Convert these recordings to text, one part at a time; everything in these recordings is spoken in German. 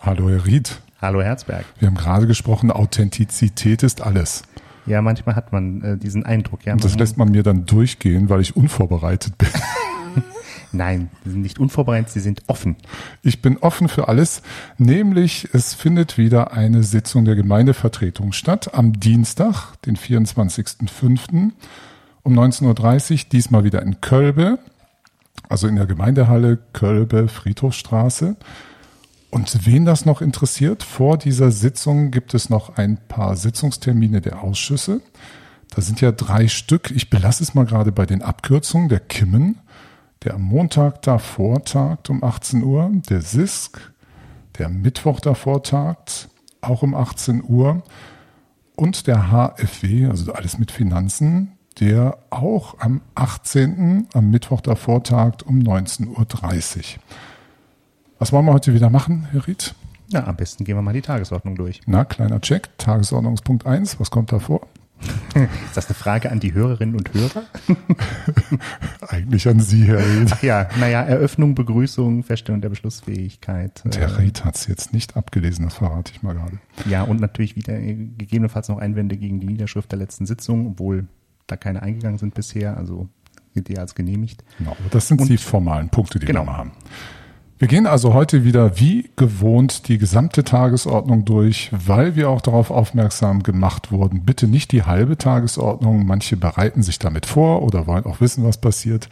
Hallo, Herr Ried. Hallo, Herzberg. Wir haben gerade gesprochen, Authentizität ist alles. Ja, manchmal hat man äh, diesen Eindruck. Ja, Und das lässt man mir dann durchgehen, weil ich unvorbereitet bin. Nein, sie sind nicht unvorbereitet, sie sind offen. Ich bin offen für alles, nämlich es findet wieder eine Sitzung der Gemeindevertretung statt am Dienstag, den 24.05. um 19.30 Uhr, diesmal wieder in Kölbe, also in der Gemeindehalle Kölbe, Friedhofstraße. Und wen das noch interessiert, vor dieser Sitzung gibt es noch ein paar Sitzungstermine der Ausschüsse. Da sind ja drei Stück. Ich belasse es mal gerade bei den Abkürzungen. Der Kimmen, der am Montag davor tagt um 18 Uhr, der SISK, der Mittwoch davor tagt, auch um 18 Uhr, und der HFW, also alles mit Finanzen, der auch am 18. am Mittwoch davor tagt um 19.30 Uhr. Was wollen wir heute wieder machen, Herr Ried? Ja, am besten gehen wir mal die Tagesordnung durch. Na, kleiner Check. Tagesordnungspunkt 1, was kommt da vor? Ist das eine Frage an die Hörerinnen und Hörer? Eigentlich an Sie, Herr Ried. Ach ja, naja, Eröffnung, Begrüßung, Feststellung der Beschlussfähigkeit. Äh, Ried hat es jetzt nicht abgelesen, das verrate ich mal gerade. Ja, und natürlich wieder äh, gegebenenfalls noch Einwände gegen die Niederschrift der letzten Sitzung, obwohl da keine eingegangen sind bisher, also gilt die als genehmigt. Genau, das sind Und- die formalen Punkte, die Genau. wir haben. Wir gehen also heute wieder wie gewohnt die gesamte Tagesordnung durch, weil wir auch darauf aufmerksam gemacht wurden. Bitte nicht die halbe Tagesordnung. Manche bereiten sich damit vor oder wollen auch wissen, was passiert,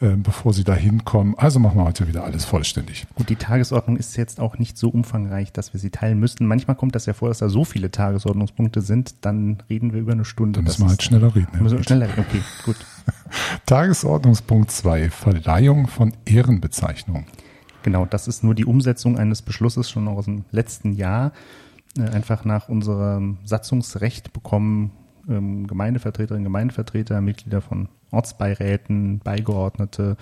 äh, bevor sie da hinkommen. Also machen wir heute wieder alles vollständig. Gut, die Tagesordnung ist jetzt auch nicht so umfangreich, dass wir sie teilen müssten. Manchmal kommt das ja vor, dass da so viele Tagesordnungspunkte sind, dann reden wir über eine Stunde. Dann müssen wir halt schneller reden. Herr müssen wir schneller reden. Okay, gut. Tagesordnungspunkt 2, Verleihung von Ehrenbezeichnung. Genau, das ist nur die Umsetzung eines Beschlusses schon aus dem letzten Jahr. Äh, einfach nach unserem Satzungsrecht bekommen ähm, Gemeindevertreterinnen, Gemeindevertreter, Mitglieder von Ortsbeiräten, Beigeordnete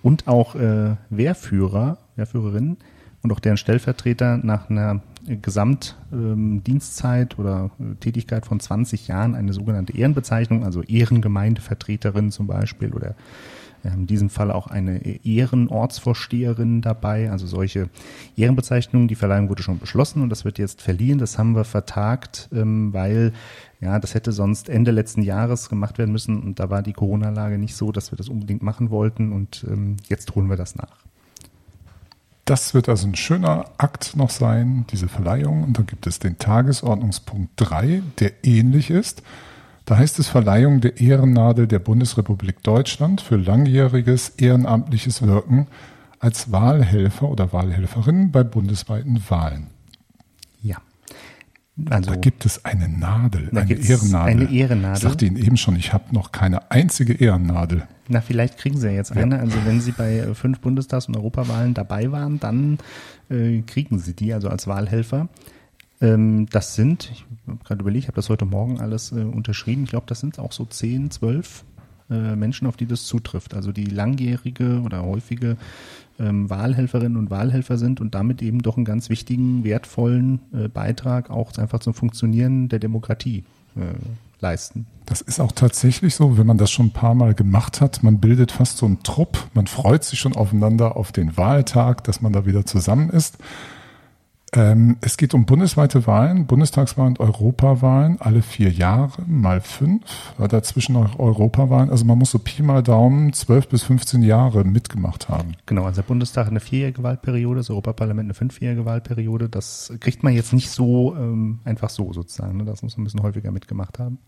und auch äh, Wehrführer, Wehrführerinnen und auch deren Stellvertreter nach einer Gesamtdienstzeit oder äh, Tätigkeit von 20 Jahren eine sogenannte Ehrenbezeichnung, also Ehrengemeindevertreterin zum Beispiel oder in diesem Fall auch eine Ehrenortsvorsteherin dabei, also solche Ehrenbezeichnungen. Die Verleihung wurde schon beschlossen und das wird jetzt verliehen. Das haben wir vertagt, ähm, weil ja, das hätte sonst Ende letzten Jahres gemacht werden müssen und da war die Corona-Lage nicht so, dass wir das unbedingt machen wollten und ähm, jetzt holen wir das nach. Das wird also ein schöner Akt noch sein, diese Verleihung. Und dann gibt es den Tagesordnungspunkt 3, der ähnlich ist. Da heißt es Verleihung der Ehrennadel der Bundesrepublik Deutschland für langjähriges ehrenamtliches Wirken als Wahlhelfer oder Wahlhelferin bei bundesweiten Wahlen. Ja. Also Da gibt es eine Nadel, eine Ehrennadel. eine Ehrennadel. Ich sagte Ihnen eben schon, ich habe noch keine einzige Ehrennadel. Na, vielleicht kriegen sie ja jetzt eine. Also wenn sie bei äh, fünf Bundestags- und Europawahlen dabei waren, dann äh, kriegen sie die, also als Wahlhelfer. Ähm, das sind, ich habe gerade überlegt, ich habe das heute Morgen alles äh, unterschrieben. Ich glaube, das sind auch so zehn, zwölf äh, Menschen, auf die das zutrifft. Also die langjährige oder häufige ähm, Wahlhelferinnen und Wahlhelfer sind und damit eben doch einen ganz wichtigen, wertvollen äh, Beitrag auch einfach zum Funktionieren der Demokratie äh, leisten. Das ist auch tatsächlich so, wenn man das schon ein paar Mal gemacht hat. Man bildet fast so einen Trupp. Man freut sich schon aufeinander auf den Wahltag, dass man da wieder zusammen ist. Ähm, es geht um bundesweite Wahlen, Bundestagswahlen und Europawahlen, alle vier Jahre, mal fünf, dazwischen noch Europawahlen. Also man muss so Pi mal Daumen zwölf bis 15 Jahre mitgemacht haben. Genau, also der Bundestag eine vierjährige Wahlperiode, das Europaparlament eine fünfjährige Wahlperiode. Das kriegt man jetzt nicht so ähm, einfach so sozusagen. Ne? Das muss man ein bisschen häufiger mitgemacht haben.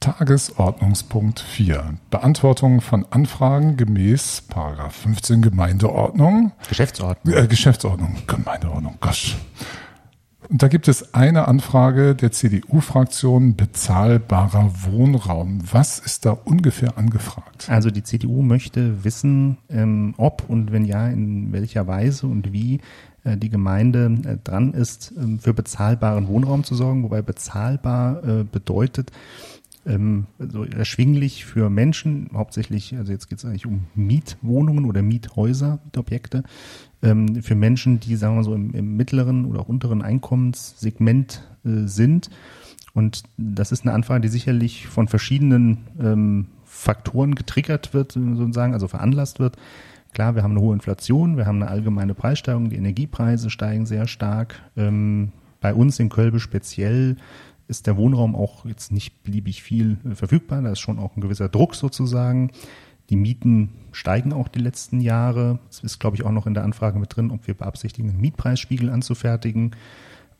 Tagesordnungspunkt 4. Beantwortung von Anfragen gemäß Paragraph 15 Gemeindeordnung. Geschäftsordnung. Äh, Geschäftsordnung, Gemeindeordnung, gosh. Und da gibt es eine Anfrage der CDU-Fraktion bezahlbarer Wohnraum. Was ist da ungefähr angefragt? Also die CDU möchte wissen, ähm, ob und wenn ja, in welcher Weise und wie äh, die Gemeinde äh, dran ist, ähm, für bezahlbaren Wohnraum zu sorgen, wobei bezahlbar äh, bedeutet, ähm, so erschwinglich für Menschen, hauptsächlich, also jetzt geht es eigentlich um Mietwohnungen oder Miethäuser, Mietobjekte, ähm, für Menschen, die, sagen wir so, im, im mittleren oder auch unteren Einkommenssegment äh, sind. Und das ist eine Anfrage, die sicherlich von verschiedenen ähm, Faktoren getriggert wird, sozusagen, also veranlasst wird. Klar, wir haben eine hohe Inflation, wir haben eine allgemeine Preissteigerung, die Energiepreise steigen sehr stark. Ähm, bei uns in Kölbe speziell ist der Wohnraum auch jetzt nicht beliebig viel äh, verfügbar. Da ist schon auch ein gewisser Druck sozusagen. Die Mieten steigen auch die letzten Jahre. Es ist, glaube ich, auch noch in der Anfrage mit drin, ob wir beabsichtigen, einen Mietpreisspiegel anzufertigen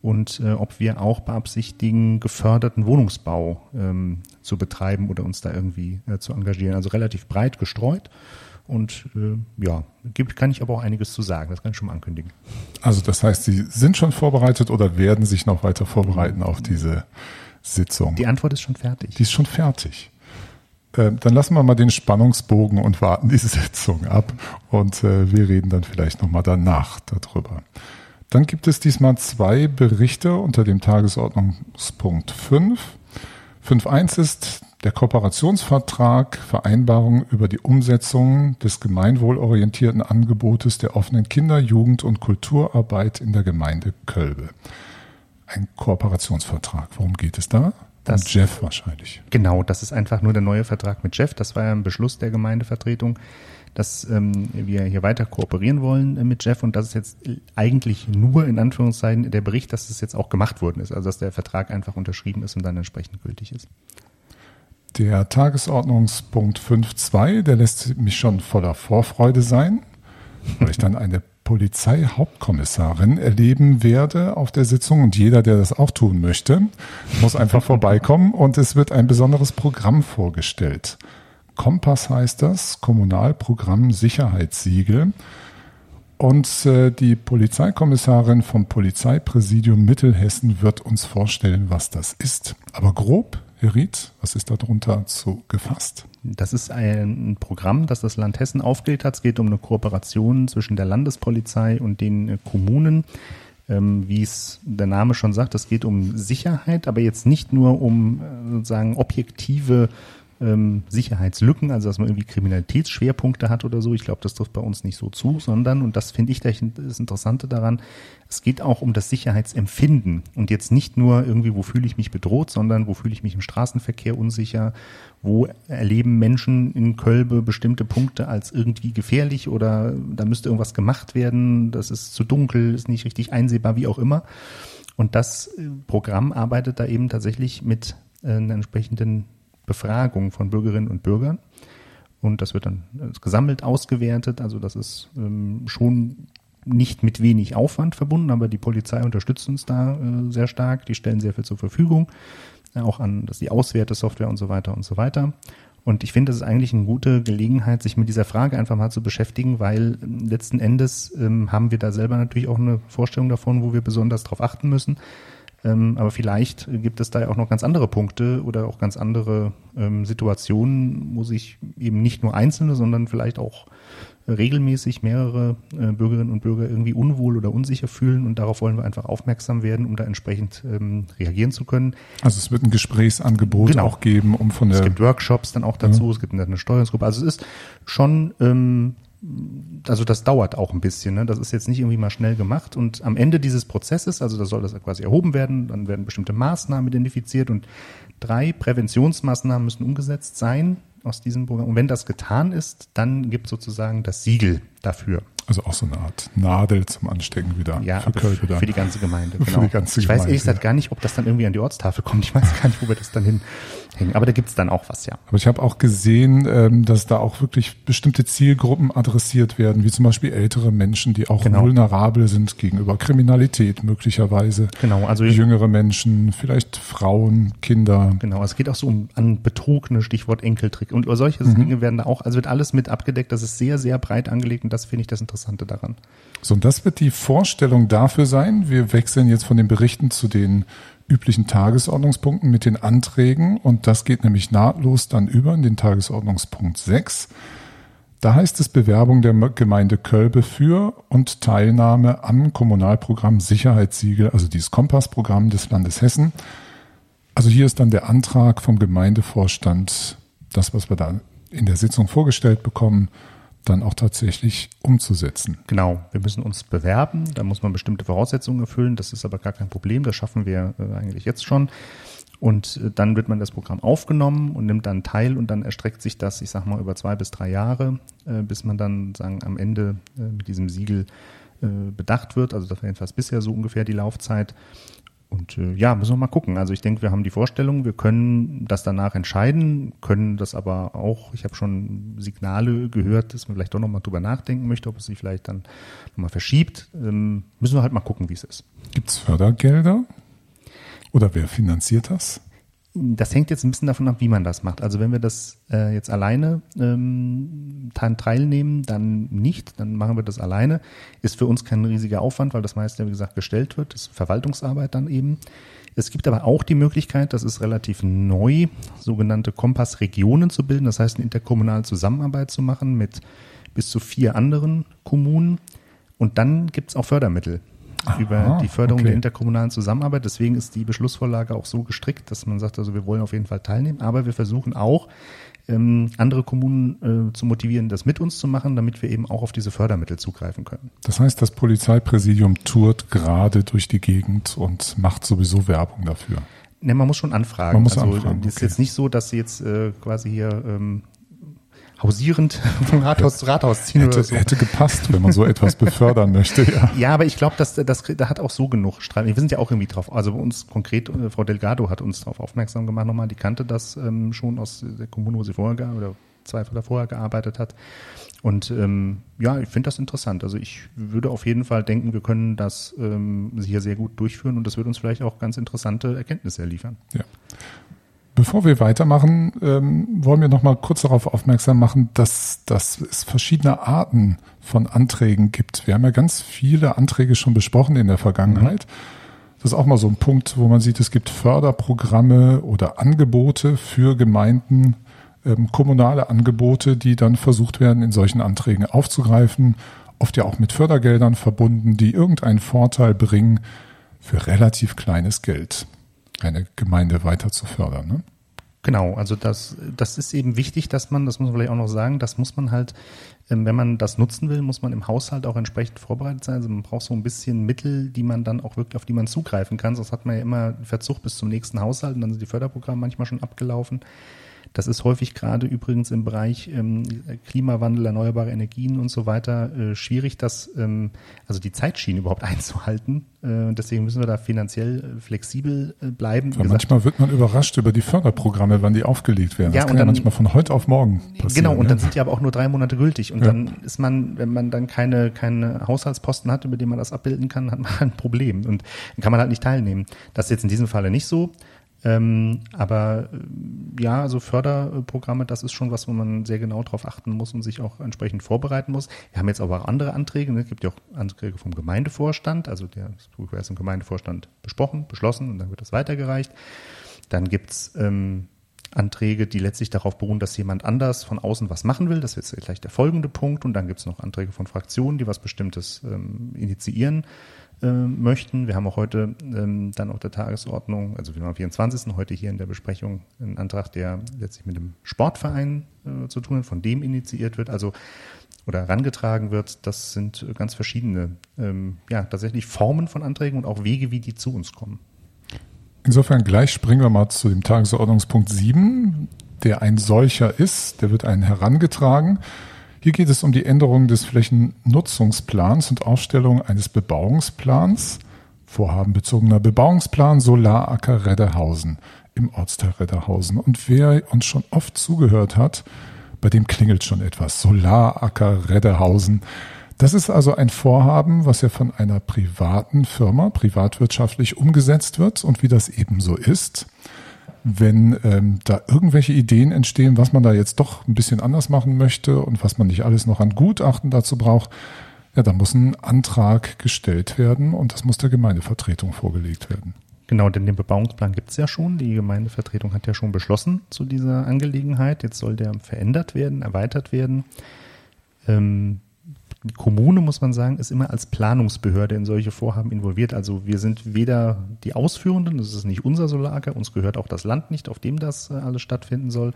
und äh, ob wir auch beabsichtigen, geförderten Wohnungsbau ähm, zu betreiben oder uns da irgendwie äh, zu engagieren. Also relativ breit gestreut. Und äh, ja, gibt, kann ich aber auch einiges zu sagen. Das kann ich schon mal ankündigen. Also das heißt, Sie sind schon vorbereitet oder werden sich noch weiter vorbereiten auf diese Sitzung? Die Antwort ist schon fertig. Die ist schon fertig. Äh, dann lassen wir mal den Spannungsbogen und warten diese Sitzung ab. Und äh, wir reden dann vielleicht nochmal danach darüber. Dann gibt es diesmal zwei Berichte unter dem Tagesordnungspunkt 5. 5.1 ist der Kooperationsvertrag Vereinbarung über die Umsetzung des gemeinwohlorientierten Angebotes der offenen Kinder-, Jugend- und Kulturarbeit in der Gemeinde Kölbe. Ein Kooperationsvertrag. Worum geht es da? Das, um Jeff wahrscheinlich. Genau, das ist einfach nur der neue Vertrag mit Jeff. Das war ja ein Beschluss der Gemeindevertretung, dass ähm, wir hier weiter kooperieren wollen äh, mit Jeff und das ist jetzt eigentlich nur in Anführungszeichen der Bericht, dass das jetzt auch gemacht worden ist, also dass der Vertrag einfach unterschrieben ist und dann entsprechend gültig ist. Der Tagesordnungspunkt 5.2, der lässt mich schon voller Vorfreude sein, weil ich dann eine Polizeihauptkommissarin erleben werde auf der Sitzung und jeder, der das auch tun möchte, muss einfach vorbeikommen und es wird ein besonderes Programm vorgestellt. Kompass heißt das, Kommunalprogramm Sicherheitssiegel. Und äh, die Polizeikommissarin vom Polizeipräsidium Mittelhessen wird uns vorstellen, was das ist. Aber grob Herr Ried, was ist darunter zu gefasst? Das ist ein Programm, das das Land Hessen aufgelegt hat. Es geht um eine Kooperation zwischen der Landespolizei und den äh, Kommunen. Ähm, wie es der Name schon sagt, es geht um Sicherheit, aber jetzt nicht nur um äh, sozusagen objektive ähm, Sicherheitslücken, also dass man irgendwie Kriminalitätsschwerpunkte hat oder so. Ich glaube, das trifft bei uns nicht so zu, sondern, und das finde ich das Interessante daran, es geht auch um das Sicherheitsempfinden und jetzt nicht nur irgendwie, wo fühle ich mich bedroht, sondern wo fühle ich mich im Straßenverkehr unsicher, wo erleben Menschen in Kölbe bestimmte Punkte als irgendwie gefährlich oder da müsste irgendwas gemacht werden, das ist zu dunkel, ist nicht richtig einsehbar, wie auch immer. Und das äh, Programm arbeitet da eben tatsächlich mit äh, einer entsprechenden Befragung von Bürgerinnen und Bürgern. Und das wird dann äh, gesammelt ausgewertet. Also das ist ähm, schon nicht mit wenig Aufwand verbunden, aber die Polizei unterstützt uns da äh, sehr stark. Die stellen sehr viel zur Verfügung, äh, auch an dass die Auswertesoftware und so weiter und so weiter. Und ich finde, das ist eigentlich eine gute Gelegenheit, sich mit dieser Frage einfach mal zu beschäftigen, weil ähm, letzten Endes ähm, haben wir da selber natürlich auch eine Vorstellung davon, wo wir besonders darauf achten müssen. Ähm, aber vielleicht gibt es da ja auch noch ganz andere Punkte oder auch ganz andere ähm, Situationen, wo sich eben nicht nur Einzelne, sondern vielleicht auch regelmäßig mehrere äh, Bürgerinnen und Bürger irgendwie unwohl oder unsicher fühlen und darauf wollen wir einfach aufmerksam werden, um da entsprechend ähm, reagieren zu können. Also es wird ein Gesprächsangebot genau. auch geben, um von der Es gibt Workshops dann auch dazu, ja. es gibt eine Steuerungsgruppe. Also es ist schon ähm, also das dauert auch ein bisschen. Ne? Das ist jetzt nicht irgendwie mal schnell gemacht. Und am Ende dieses Prozesses, also da soll das quasi erhoben werden, dann werden bestimmte Maßnahmen identifiziert und drei Präventionsmaßnahmen müssen umgesetzt sein aus diesem Programm. Und wenn das getan ist, dann gibt sozusagen das Siegel dafür. Also auch so eine Art Nadel zum Anstecken wieder. Ja, für, für, für die ganze Gemeinde. Genau. Für die ganze ich Gemeinde, weiß ehrlich gesagt gar nicht, ob das dann irgendwie an die Ortstafel kommt. Ich weiß gar nicht, wo wir das dann hinhängen. Aber da gibt's dann auch was, ja. Aber ich habe auch gesehen, ähm, dass da auch wirklich bestimmte Zielgruppen adressiert werden, wie zum Beispiel ältere Menschen, die auch genau. vulnerabel sind gegenüber Kriminalität möglicherweise. Genau, also jüngere Menschen, vielleicht Frauen, Kinder. Genau, es geht auch so um an Betrug, ne Stichwort Enkeltrick. Und solche mhm. Dinge werden da auch, also wird alles mit abgedeckt. Das ist sehr, sehr breit angelegt und das finde ich das interessant. Interessante daran. So, und das wird die Vorstellung dafür sein. Wir wechseln jetzt von den Berichten zu den üblichen Tagesordnungspunkten mit den Anträgen und das geht nämlich nahtlos dann über in den Tagesordnungspunkt 6. Da heißt es Bewerbung der Gemeinde Kölbe für und Teilnahme am Kommunalprogramm Sicherheitssiegel, also dieses Kompassprogramm des Landes Hessen. Also hier ist dann der Antrag vom Gemeindevorstand, das, was wir da in der Sitzung vorgestellt bekommen, dann auch tatsächlich umzusetzen. Genau, wir müssen uns bewerben, da muss man bestimmte Voraussetzungen erfüllen, das ist aber gar kein Problem, das schaffen wir äh, eigentlich jetzt schon. Und äh, dann wird man das Programm aufgenommen und nimmt dann teil und dann erstreckt sich das, ich sag mal, über zwei bis drei Jahre, äh, bis man dann sagen am Ende mit diesem Siegel bedacht wird. Also das war jedenfalls bisher so ungefähr die Laufzeit. Und äh, ja, müssen wir mal gucken. Also ich denke, wir haben die Vorstellung, wir können das danach entscheiden, können das aber auch, ich habe schon Signale gehört, dass man vielleicht doch nochmal drüber nachdenken möchte, ob es sich vielleicht dann nochmal verschiebt. Ähm, müssen wir halt mal gucken, wie es ist. Gibt es Fördergelder? Oder wer finanziert das? Das hängt jetzt ein bisschen davon ab, wie man das macht. Also wenn wir das äh, jetzt alleine ähm, teilnehmen, dann nicht, dann machen wir das alleine. Ist für uns kein riesiger Aufwand, weil das meiste, wie gesagt, gestellt wird. Das ist Verwaltungsarbeit dann eben. Es gibt aber auch die Möglichkeit, das ist relativ neu, sogenannte Kompassregionen zu bilden. Das heißt, eine interkommunale Zusammenarbeit zu machen mit bis zu vier anderen Kommunen. Und dann gibt es auch Fördermittel. Aha, über die Förderung okay. der interkommunalen Zusammenarbeit. Deswegen ist die Beschlussvorlage auch so gestrickt, dass man sagt, also wir wollen auf jeden Fall teilnehmen, aber wir versuchen auch, ähm, andere Kommunen äh, zu motivieren, das mit uns zu machen, damit wir eben auch auf diese Fördermittel zugreifen können. Das heißt, das Polizeipräsidium tourt gerade durch die Gegend und macht sowieso Werbung dafür. Ne, man muss schon anfragen. Man muss also anfragen. Es ist okay. jetzt nicht so, dass sie jetzt äh, quasi hier ähm, hausierend von Rathaus zu Rathaus ziehen hätte, oder so. Hätte gepasst, wenn man so etwas befördern möchte, ja. Ja, aber ich glaube, dass das, da hat auch so genug Streit. Wir sind ja auch irgendwie drauf. Also bei uns konkret, äh, Frau Delgado hat uns darauf aufmerksam gemacht nochmal, die kannte das ähm, schon aus der Kommune, wo sie vorher oder zwei oder vorher gearbeitet hat. Und ähm, ja, ich finde das interessant. Also ich würde auf jeden Fall denken, wir können das ähm, hier sehr gut durchführen und das wird uns vielleicht auch ganz interessante Erkenntnisse liefern. Ja. Bevor wir weitermachen, ähm, wollen wir noch mal kurz darauf aufmerksam machen, dass, dass es verschiedene Arten von Anträgen gibt. Wir haben ja ganz viele Anträge schon besprochen in der Vergangenheit. Mhm. Das ist auch mal so ein Punkt, wo man sieht, es gibt Förderprogramme oder Angebote für Gemeinden, ähm, kommunale Angebote, die dann versucht werden, in solchen Anträgen aufzugreifen. Oft ja auch mit Fördergeldern verbunden, die irgendeinen Vorteil bringen für relativ kleines Geld eine Gemeinde weiter zu fördern. Ne? Genau, also das, das ist eben wichtig, dass man, das muss man vielleicht auch noch sagen, das muss man halt, ähm, wenn man das nutzen will, muss man im Haushalt auch entsprechend vorbereitet sein. Also man braucht so ein bisschen Mittel, die man dann auch wirklich, auf die man zugreifen kann. Sonst hat man ja immer Verzug bis zum nächsten Haushalt und dann sind die Förderprogramme manchmal schon abgelaufen. Das ist häufig gerade übrigens im Bereich ähm, Klimawandel, erneuerbare Energien und so weiter äh, schwierig, das, ähm, also die Zeitschiene überhaupt einzuhalten. Äh, deswegen müssen wir da finanziell äh, flexibel äh, bleiben. Weil manchmal wird man überrascht über die Förderprogramme, wann die aufgelegt werden. Ja, das kann dann, ja manchmal von heute auf morgen passieren. Genau, und ja. dann sind die aber auch nur drei Monate gültig. Und ja. dann ist man, wenn man dann keine, keine Haushaltsposten hat, über die man das abbilden kann, hat man ein Problem. Und dann kann man halt nicht teilnehmen. Das ist jetzt in diesem Falle nicht so. Ähm, aber äh, ja, also Förderprogramme, das ist schon was, wo man sehr genau darauf achten muss und sich auch entsprechend vorbereiten muss. Wir haben jetzt aber auch andere Anträge. Ne? Es gibt ja auch Anträge vom Gemeindevorstand. Also der ist erst im Gemeindevorstand besprochen, beschlossen und dann wird das weitergereicht. Dann gibt's ähm, Anträge, die letztlich darauf beruhen, dass jemand anders von außen was machen will. Das ist jetzt gleich der folgende Punkt. Und dann gibt's noch Anträge von Fraktionen, die was Bestimmtes ähm, initiieren möchten. Wir haben auch heute ähm, dann auf der Tagesordnung, also wir haben am 24. heute hier in der Besprechung einen Antrag, der letztlich mit dem Sportverein äh, zu tun hat, von dem initiiert wird, also oder herangetragen wird. Das sind ganz verschiedene, ähm, ja, tatsächlich Formen von Anträgen und auch Wege, wie die zu uns kommen. Insofern gleich springen wir mal zu dem Tagesordnungspunkt 7, der ein solcher ist, der wird einen herangetragen. Hier geht es um die Änderung des Flächennutzungsplans und Aufstellung eines Bebauungsplans, vorhabenbezogener Bebauungsplan Solaracker Redderhausen im Ortsteil Redderhausen. Und wer uns schon oft zugehört hat, bei dem klingelt schon etwas. Solaracker Redderhausen. Das ist also ein Vorhaben, was ja von einer privaten Firma privatwirtschaftlich umgesetzt wird und wie das eben so ist wenn ähm, da irgendwelche Ideen entstehen, was man da jetzt doch ein bisschen anders machen möchte und was man nicht alles noch an Gutachten dazu braucht, ja, da muss ein Antrag gestellt werden und das muss der Gemeindevertretung vorgelegt werden. Genau, denn den Bebauungsplan gibt es ja schon. Die Gemeindevertretung hat ja schon beschlossen zu dieser Angelegenheit. Jetzt soll der verändert werden, erweitert werden. Ähm, die Kommune, muss man sagen, ist immer als Planungsbehörde in solche Vorhaben involviert. Also wir sind weder die Ausführenden, das ist nicht unser Solager, uns gehört auch das Land nicht, auf dem das äh, alles stattfinden soll.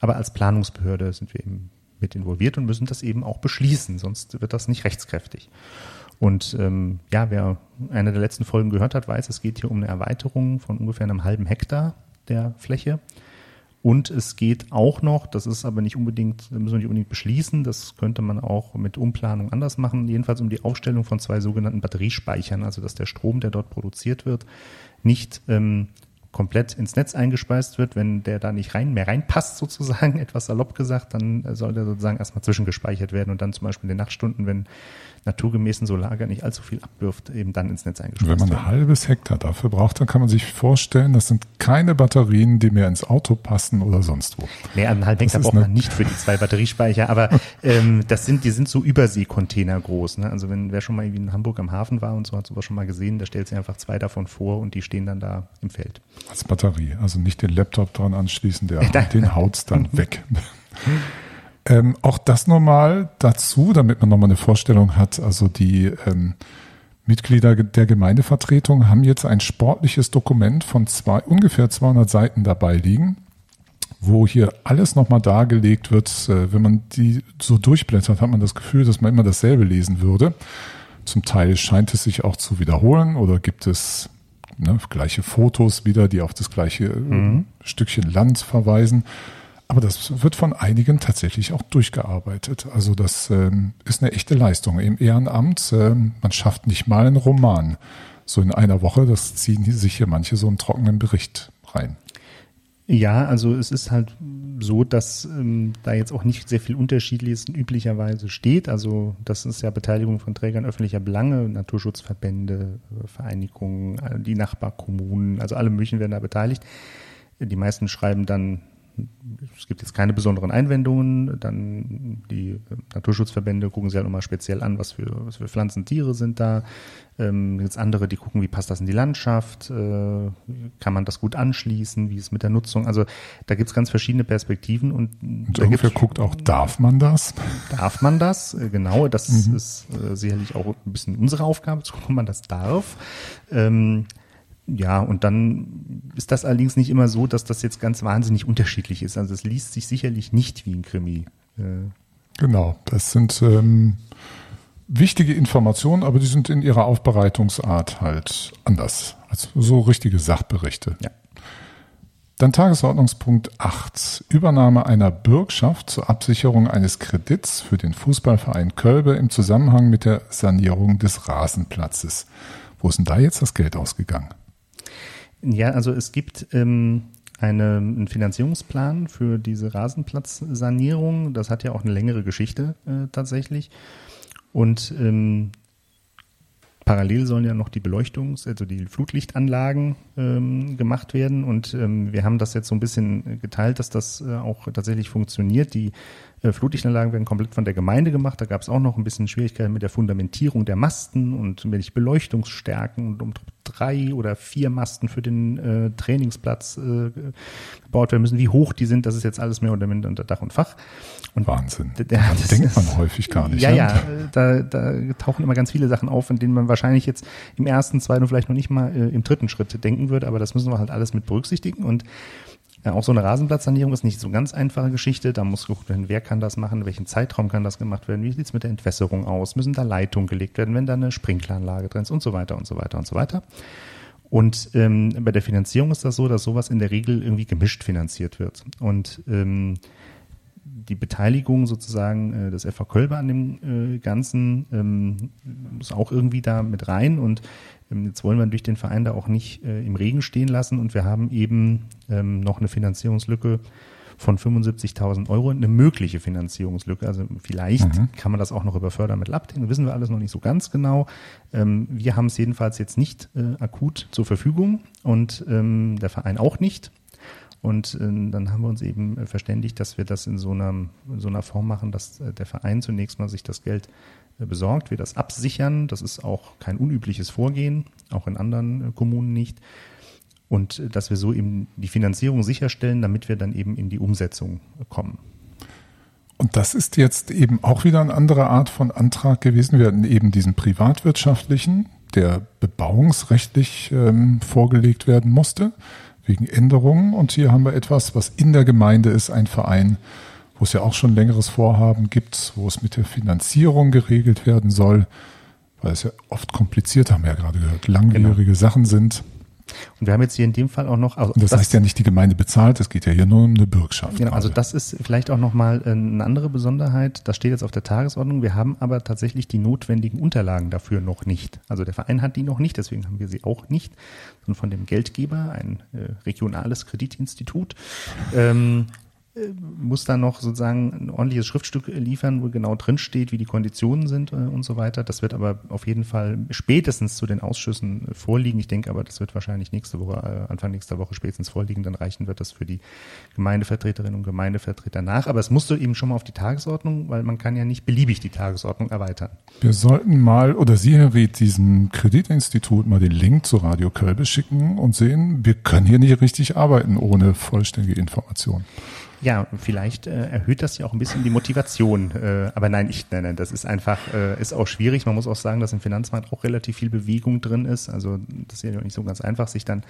Aber als Planungsbehörde sind wir eben mit involviert und müssen das eben auch beschließen, sonst wird das nicht rechtskräftig. Und ähm, ja, wer eine der letzten Folgen gehört hat, weiß, es geht hier um eine Erweiterung von ungefähr einem halben Hektar der Fläche. Und es geht auch noch, das ist aber nicht unbedingt, müssen wir nicht unbedingt beschließen, das könnte man auch mit Umplanung anders machen, jedenfalls um die Aufstellung von zwei sogenannten Batteriespeichern, also dass der Strom, der dort produziert wird, nicht ähm, komplett ins Netz eingespeist wird, wenn der da nicht rein mehr reinpasst sozusagen, etwas salopp gesagt, dann soll der sozusagen erstmal zwischengespeichert werden und dann zum Beispiel in den Nachtstunden, wenn naturgemäßen Solarger nicht allzu viel abwirft, eben dann ins Netz eingespeist Wenn man ein halbes Hektar dafür braucht, dann kann man sich vorstellen, das sind keine Batterien, die mehr ins Auto passen oder sonst wo. Nee, einen halben Hektar braucht man nicht für die zwei Batteriespeicher, aber ähm, das sind, die sind so Überseekontainer groß. Ne? Also wenn wer schon mal irgendwie in Hamburg am Hafen war und so hat sowas schon mal gesehen, da stellt sich einfach zwei davon vor und die stehen dann da im Feld. Als Batterie, also nicht den Laptop dran anschließen, der den haut's dann weg. Ähm, auch das nochmal dazu, damit man nochmal eine Vorstellung hat. Also die ähm, Mitglieder der Gemeindevertretung haben jetzt ein sportliches Dokument von zwei, ungefähr 200 Seiten dabei liegen, wo hier alles nochmal dargelegt wird. Äh, wenn man die so durchblättert, hat man das Gefühl, dass man immer dasselbe lesen würde. Zum Teil scheint es sich auch zu wiederholen oder gibt es ne, gleiche Fotos wieder, die auf das gleiche mhm. Stückchen Land verweisen. Aber das wird von einigen tatsächlich auch durchgearbeitet. Also das ähm, ist eine echte Leistung im Ehrenamt. Ähm, man schafft nicht mal einen Roman. So in einer Woche, das ziehen sich hier manche so einen trockenen Bericht rein. Ja, also es ist halt so, dass ähm, da jetzt auch nicht sehr viel Unterschiedliches üblicherweise steht. Also das ist ja Beteiligung von Trägern öffentlicher Belange, Naturschutzverbände, Vereinigungen, die Nachbarkommunen, also alle möglichen werden da beteiligt. Die meisten schreiben dann es gibt jetzt keine besonderen Einwendungen. Dann die Naturschutzverbände gucken sich halt nochmal speziell an, was für, was für Pflanzen, Tiere sind da. Ähm, jetzt andere, die gucken, wie passt das in die Landschaft, äh, kann man das gut anschließen, wie ist mit der Nutzung. Also da gibt es ganz verschiedene Perspektiven. Und, und irgendwer guckt auch, darf man das? Darf man das? Äh, genau, das mhm. ist äh, sicherlich auch ein bisschen unsere Aufgabe, zu gucken, ob man das darf. Ähm, ja, und dann ist das allerdings nicht immer so, dass das jetzt ganz wahnsinnig unterschiedlich ist. Also es liest sich sicherlich nicht wie ein Krimi. Äh. Genau, das sind ähm, wichtige Informationen, aber die sind in ihrer Aufbereitungsart halt anders. Also so richtige Sachberichte. Ja. Dann Tagesordnungspunkt 8. Übernahme einer Bürgschaft zur Absicherung eines Kredits für den Fußballverein Kölbe im Zusammenhang mit der Sanierung des Rasenplatzes. Wo ist denn da jetzt das Geld ausgegangen? Ja, also es gibt ähm, eine, einen Finanzierungsplan für diese Rasenplatzsanierung. Das hat ja auch eine längere Geschichte äh, tatsächlich. Und ähm, Parallel sollen ja noch die Beleuchtungs-, also die Flutlichtanlagen ähm, gemacht werden. Und ähm, wir haben das jetzt so ein bisschen geteilt, dass das äh, auch tatsächlich funktioniert. Die äh, Flutlichtanlagen werden komplett von der Gemeinde gemacht. Da gab es auch noch ein bisschen Schwierigkeiten mit der Fundamentierung der Masten und welche Beleuchtungsstärken und um drei oder vier Masten für den äh, Trainingsplatz äh, gebaut werden müssen. Wie hoch die sind, das ist jetzt alles mehr oder minder unter Dach und Fach. Und Wahnsinn. Der, das denkt man häufig gar nicht. Ja, ne? ja, da, da tauchen immer ganz viele Sachen auf, in denen man wahrscheinlich jetzt im ersten, zweiten und vielleicht noch nicht mal äh, im dritten Schritt denken würde, aber das müssen wir halt alles mit berücksichtigen und ja, auch so eine Rasenplatzsanierung ist nicht so ganz einfache Geschichte. Da muss geguckt werden, wer kann das machen, welchen Zeitraum kann das gemacht werden, wie sieht's mit der Entwässerung aus, müssen da Leitungen gelegt werden, wenn da eine Sprinkleranlage drin ist und so weiter und so weiter und so weiter. Und ähm, bei der Finanzierung ist das so, dass sowas in der Regel irgendwie gemischt finanziert wird. Und ähm, die Beteiligung sozusagen äh, des FH Kölbe an dem äh, Ganzen ähm, muss auch irgendwie da mit rein und ähm, jetzt wollen wir durch den Verein da auch nicht äh, im Regen stehen lassen und wir haben eben ähm, noch eine Finanzierungslücke von 75.000 Euro, eine mögliche Finanzierungslücke. Also vielleicht mhm. kann man das auch noch über Fördermittel abdecken, wissen wir alles noch nicht so ganz genau. Ähm, wir haben es jedenfalls jetzt nicht äh, akut zur Verfügung und ähm, der Verein auch nicht. Und äh, dann haben wir uns eben äh, verständigt, dass wir das in so einer, in so einer Form machen, dass äh, der Verein zunächst mal sich das Geld äh, besorgt, wir das absichern. Das ist auch kein unübliches Vorgehen, auch in anderen äh, Kommunen nicht. Und dass wir so eben die Finanzierung sicherstellen, damit wir dann eben in die Umsetzung kommen. Und das ist jetzt eben auch wieder eine andere Art von Antrag gewesen. Wir hatten eben diesen privatwirtschaftlichen, der bebauungsrechtlich ähm, vorgelegt werden musste wegen Änderungen. Und hier haben wir etwas, was in der Gemeinde ist, ein Verein, wo es ja auch schon längeres Vorhaben gibt, wo es mit der Finanzierung geregelt werden soll, weil es ja oft kompliziert, haben wir ja gerade gehört, langwierige genau. Sachen sind. Und wir haben jetzt hier in dem Fall auch noch. Also das, das, heißt ja nicht, die Gemeinde bezahlt, es geht ja hier nur um eine Bürgschaft. Genau, also das ist vielleicht auch nochmal eine andere Besonderheit. Das steht jetzt auf der Tagesordnung. Wir haben aber tatsächlich die notwendigen Unterlagen dafür noch nicht. Also der Verein hat die noch nicht, deswegen haben wir sie auch nicht. Und von dem Geldgeber, ein äh, regionales Kreditinstitut, ähm, muss dann noch sozusagen ein ordentliches Schriftstück liefern, wo genau drin steht, wie die Konditionen sind äh, und so weiter. Das wird aber auf jeden Fall spätestens zu den Ausschüssen vorliegen. Ich denke aber, das wird wahrscheinlich nächste Woche, äh, Anfang nächster Woche spätestens vorliegen. Dann reichen wird das für die Gemeindevertreterinnen und Gemeindevertreter nach. Aber es musste eben schon mal auf die Tagesordnung, weil man kann ja nicht beliebig die Tagesordnung erweitern. Wir sollten mal, oder Sie, Herr Ried, diesem Kreditinstitut mal den Link zu Radio Kölbe schicken und sehen, wir können hier nicht richtig arbeiten ohne vollständige Informationen. Ja, vielleicht äh, erhöht das ja auch ein bisschen die Motivation. Äh, aber nein, ich, nein, das ist einfach, äh, ist auch schwierig. Man muss auch sagen, dass im Finanzmarkt auch relativ viel Bewegung drin ist. Also das ist ja nicht so ganz einfach, sich dann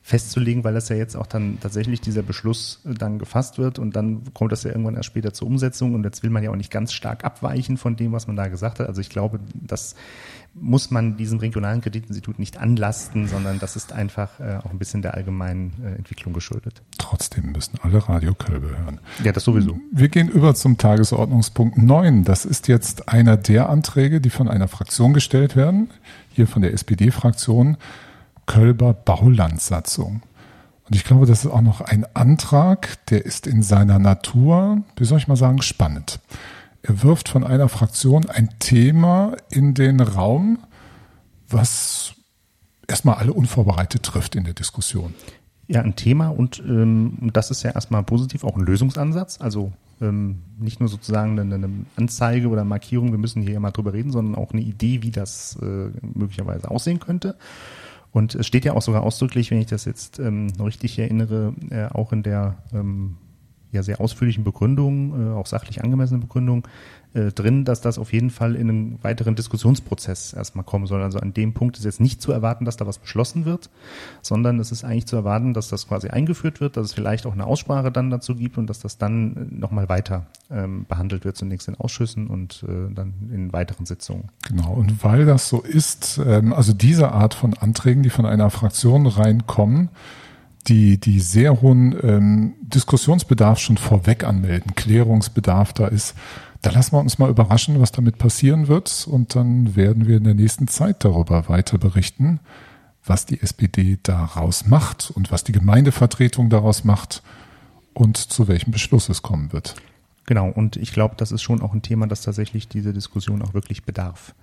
festzulegen, weil das ja jetzt auch dann tatsächlich dieser Beschluss äh, dann gefasst wird und dann kommt das ja irgendwann erst später zur Umsetzung und jetzt will man ja auch nicht ganz stark abweichen von dem, was man da gesagt hat. Also ich glaube, das muss man diesem regionalen Kreditinstitut nicht anlasten, sondern das ist einfach äh, auch ein bisschen der allgemeinen äh, Entwicklung geschuldet. Trotzdem müssen alle Radio Kölbe hören. Ja, das sowieso. Wir gehen über zum Tagesordnungspunkt 9. Das ist jetzt einer der Anträge, die von einer Fraktion gestellt werden, hier von der SPD-Fraktion. Kölber Baulandsatzung. Und ich glaube, das ist auch noch ein Antrag, der ist in seiner Natur, wie soll ich mal sagen, spannend. Er wirft von einer Fraktion ein Thema in den Raum, was erstmal alle unvorbereitet trifft in der Diskussion. Ja, ein Thema und ähm, das ist ja erstmal positiv, auch ein Lösungsansatz. Also ähm, nicht nur sozusagen eine, eine, Anzeige oder Markierung, wir müssen hier ja mal drüber reden, sondern auch eine Idee, wie das äh, möglicherweise aussehen könnte. Und es steht ja auch sogar ausdrücklich, wenn ich das jetzt ähm, richtig erinnere, äh, auch in der ähm, ja sehr ausführlichen Begründung, äh, auch sachlich angemessene Begründung, äh, drin, dass das auf jeden Fall in einen weiteren Diskussionsprozess erstmal kommen soll. Also an dem Punkt ist jetzt nicht zu erwarten, dass da was beschlossen wird, sondern es ist eigentlich zu erwarten, dass das quasi eingeführt wird, dass es vielleicht auch eine Aussprache dann dazu gibt und dass das dann äh, nochmal weiter ähm, behandelt wird, zunächst in Ausschüssen und äh, dann in weiteren Sitzungen. Genau, und weil das so ist, ähm, also diese Art von Anträgen, die von einer Fraktion reinkommen, die, die sehr hohen ähm, Diskussionsbedarf schon vorweg anmelden, Klärungsbedarf da ist, da lassen wir uns mal überraschen, was damit passieren wird. Und dann werden wir in der nächsten Zeit darüber weiter berichten, was die SPD daraus macht und was die Gemeindevertretung daraus macht und zu welchem Beschluss es kommen wird. Genau, und ich glaube, das ist schon auch ein Thema, das tatsächlich diese Diskussion auch wirklich bedarf.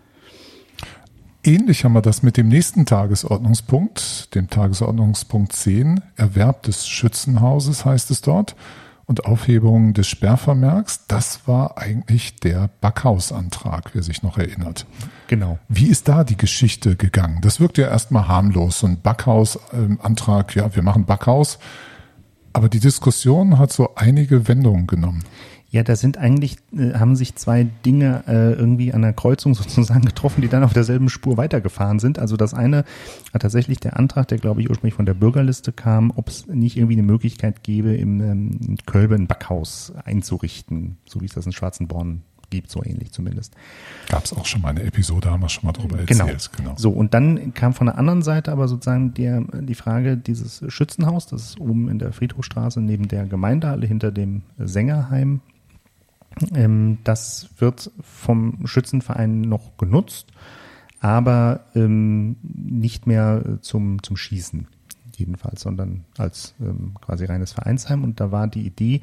Ähnlich haben wir das mit dem nächsten Tagesordnungspunkt, dem Tagesordnungspunkt 10, Erwerb des Schützenhauses heißt es dort und Aufhebung des Sperrvermerks. Das war eigentlich der Backhausantrag, wer sich noch erinnert. Genau. Wie ist da die Geschichte gegangen? Das wirkt ja erstmal harmlos. So ein Backhausantrag, ja, wir machen Backhaus. Aber die Diskussion hat so einige Wendungen genommen. Ja, da sind eigentlich, äh, haben sich zwei Dinge äh, irgendwie an der Kreuzung sozusagen getroffen, die dann auf derselben Spur weitergefahren sind. Also das eine war tatsächlich der Antrag, der glaube ich ursprünglich von der Bürgerliste kam, ob es nicht irgendwie eine Möglichkeit gäbe, im ähm, Kölbe ein Backhaus einzurichten, so wie es das in Schwarzenborn gibt, so ähnlich zumindest. Gab es auch schon mal eine Episode, haben wir schon mal drüber genau. erzählt. Genau. genau. So, und dann kam von der anderen Seite aber sozusagen der, die Frage, dieses Schützenhaus, das ist oben in der Friedhofstraße neben der Gemeindehalle hinter dem Sängerheim ähm, das wird vom Schützenverein noch genutzt, aber ähm, nicht mehr zum, zum Schießen jedenfalls, sondern als ähm, quasi reines Vereinsheim. Und da war die Idee,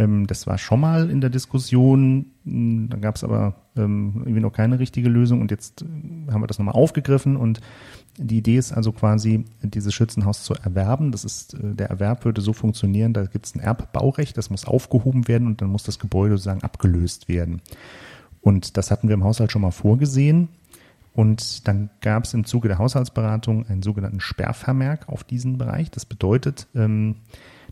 ähm, das war schon mal in der Diskussion, da gab es aber ähm, irgendwie noch keine richtige Lösung und jetzt äh, haben wir das nochmal aufgegriffen und die Idee ist also quasi, dieses Schützenhaus zu erwerben. Das ist, äh, der Erwerb würde so funktionieren, da gibt es ein Erbbaurecht, das muss aufgehoben werden und dann muss das Gebäude sozusagen abgelöst werden. Und das hatten wir im Haushalt schon mal vorgesehen. Und dann gab es im Zuge der Haushaltsberatung einen sogenannten Sperrvermerk auf diesen Bereich. Das bedeutet, ähm,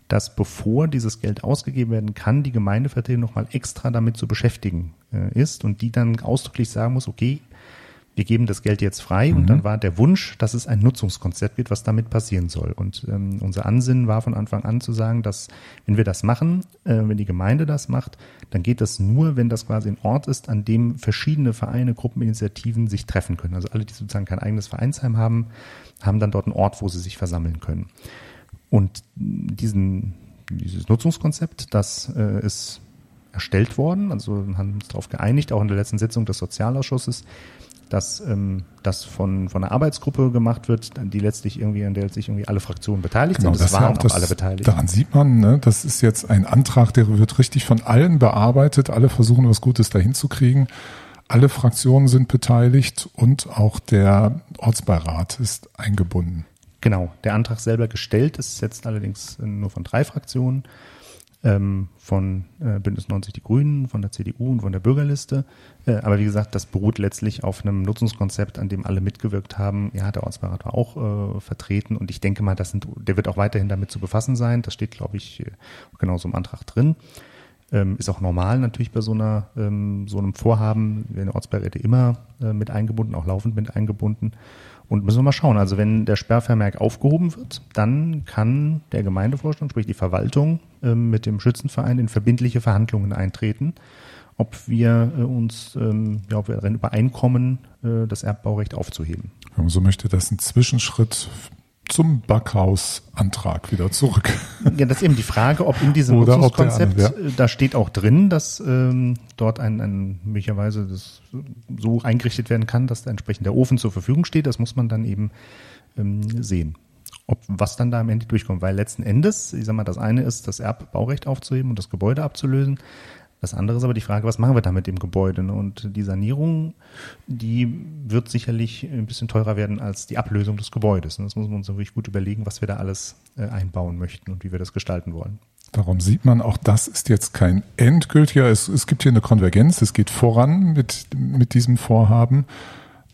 dass bevor dieses Geld ausgegeben werden kann, die Gemeindevertretung nochmal extra damit zu beschäftigen äh, ist und die dann ausdrücklich sagen muss, okay, wir geben das Geld jetzt frei. Mhm. Und dann war der Wunsch, dass es ein Nutzungskonzept wird, was damit passieren soll. Und ähm, unser Ansinnen war von Anfang an zu sagen, dass wenn wir das machen, äh, wenn die Gemeinde das macht, dann geht das nur, wenn das quasi ein Ort ist, an dem verschiedene Vereine, Gruppeninitiativen sich treffen können. Also alle, die sozusagen kein eigenes Vereinsheim haben, haben dann dort einen Ort, wo sie sich versammeln können. Und diesen, dieses Nutzungskonzept, das äh, ist erstellt worden. Also wir haben uns darauf geeinigt, auch in der letzten Sitzung des Sozialausschusses, dass ähm, das von, von einer Arbeitsgruppe gemacht wird, die letztlich irgendwie, an der sich irgendwie alle Fraktionen beteiligt genau, sind. Das, das waren auch, das, alle beteiligt. Daran sieht man, ne, das ist jetzt ein Antrag, der wird richtig von allen bearbeitet. Alle versuchen, was Gutes dahin zu kriegen. Alle Fraktionen sind beteiligt und auch der Ortsbeirat ist eingebunden. Genau, der Antrag selber gestellt ist jetzt allerdings nur von drei Fraktionen ähm, von äh, Bündnis 90 Die Grünen, von der CDU und von der Bürgerliste. Äh, aber wie gesagt, das beruht letztlich auf einem Nutzungskonzept, an dem alle mitgewirkt haben. Ja, der Ortsbeirat war auch äh, vertreten und ich denke mal, das sind, der wird auch weiterhin damit zu befassen sein. Das steht, glaube ich, genauso im Antrag drin. Ähm, ist auch normal natürlich bei so einer ähm, so einem Vorhaben, werden Ortsbeiräte immer äh, mit eingebunden, auch laufend mit eingebunden. Und müssen wir mal schauen. Also wenn der Sperrvermerk aufgehoben wird, dann kann der Gemeindevorstand, sprich die Verwaltung, ähm, mit dem Schützenverein in verbindliche Verhandlungen eintreten, ob wir äh, uns, ähm, ja, ob wir darin übereinkommen, äh, das Erbbaurecht aufzuheben. Wenn man so möchte, das ein Zwischenschritt zum Backhaus-Antrag wieder zurück. Ja, das ist eben die Frage, ob in diesem Oder Nutzungskonzept, ja. Äh, da steht auch drin, dass ähm, dort ein, ein möglicherweise das so eingerichtet werden kann, dass da entsprechend der Ofen zur Verfügung steht. Das muss man dann eben ähm, sehen. Ob was dann da am Ende durchkommt, weil letzten Endes, ich sag mal, das eine ist, das Erbbaurecht aufzuheben und das Gebäude abzulösen. Das andere ist aber die Frage, was machen wir da mit dem Gebäude? Ne? Und die Sanierung, die wird sicherlich ein bisschen teurer werden als die Ablösung des Gebäudes. Und das muss man uns wirklich gut überlegen, was wir da alles äh, einbauen möchten und wie wir das gestalten wollen. Darum sieht man, auch das ist jetzt kein endgültiger, es, es gibt hier eine Konvergenz, es geht voran mit, mit diesem Vorhaben.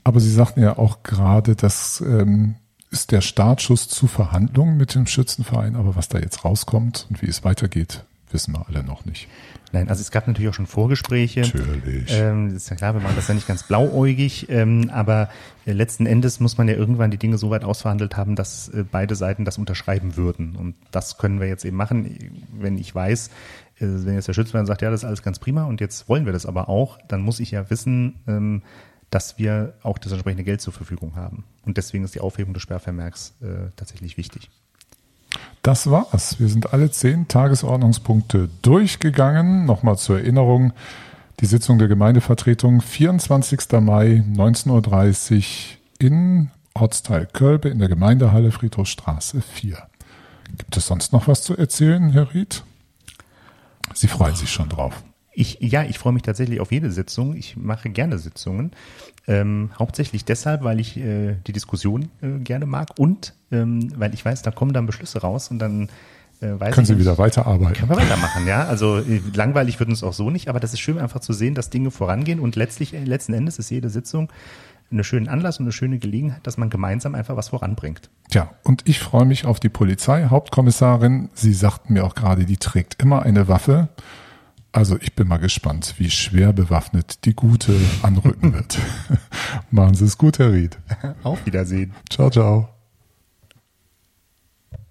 Aber Sie sagten ja auch gerade, das ähm, ist der Startschuss zu Verhandlungen mit dem Schützenverein. Aber was da jetzt rauskommt und wie es weitergeht, wissen wir alle noch nicht. Nein, also es gab natürlich auch schon Vorgespräche. Natürlich. Ähm, ist ja klar, wir machen das ja nicht ganz blauäugig, ähm, aber äh, letzten Endes muss man ja irgendwann die Dinge so weit ausverhandelt haben, dass äh, beide Seiten das unterschreiben würden. Und das können wir jetzt eben machen. Wenn ich weiß, äh, wenn jetzt der Schützmann sagt, ja, das ist alles ganz prima und jetzt wollen wir das aber auch, dann muss ich ja wissen, ähm, dass wir auch das entsprechende Geld zur Verfügung haben. Und deswegen ist die Aufhebung des Sperrvermerks äh, tatsächlich wichtig. Das war's. Wir sind alle zehn Tagesordnungspunkte durchgegangen. Nochmal zur Erinnerung. Die Sitzung der Gemeindevertretung 24. Mai 19.30 Uhr in Ortsteil Kölbe in der Gemeindehalle Friedhofstraße 4. Gibt es sonst noch was zu erzählen, Herr Ried? Sie freuen sich schon drauf. Ich, ja, ich freue mich tatsächlich auf jede Sitzung. Ich mache gerne Sitzungen. Ähm, hauptsächlich deshalb, weil ich äh, die Diskussion äh, gerne mag und ähm, weil ich weiß, da kommen dann Beschlüsse raus und dann äh, weiß Können Sie wieder weiterarbeiten. Können wir weitermachen, ja. Also äh, langweilig wird uns auch so nicht, aber das ist schön einfach zu sehen, dass Dinge vorangehen und letztlich, äh, letzten Endes ist jede Sitzung eine schöne Anlass und eine schöne Gelegenheit, dass man gemeinsam einfach was voranbringt. Ja, und ich freue mich auf die Polizei. Hauptkommissarin, Sie sagten mir auch gerade, die trägt immer eine Waffe. Also ich bin mal gespannt, wie schwer bewaffnet die Gute anrücken wird. Machen Sie es gut, Herr Ried. Auf Wiedersehen. Ciao, ciao.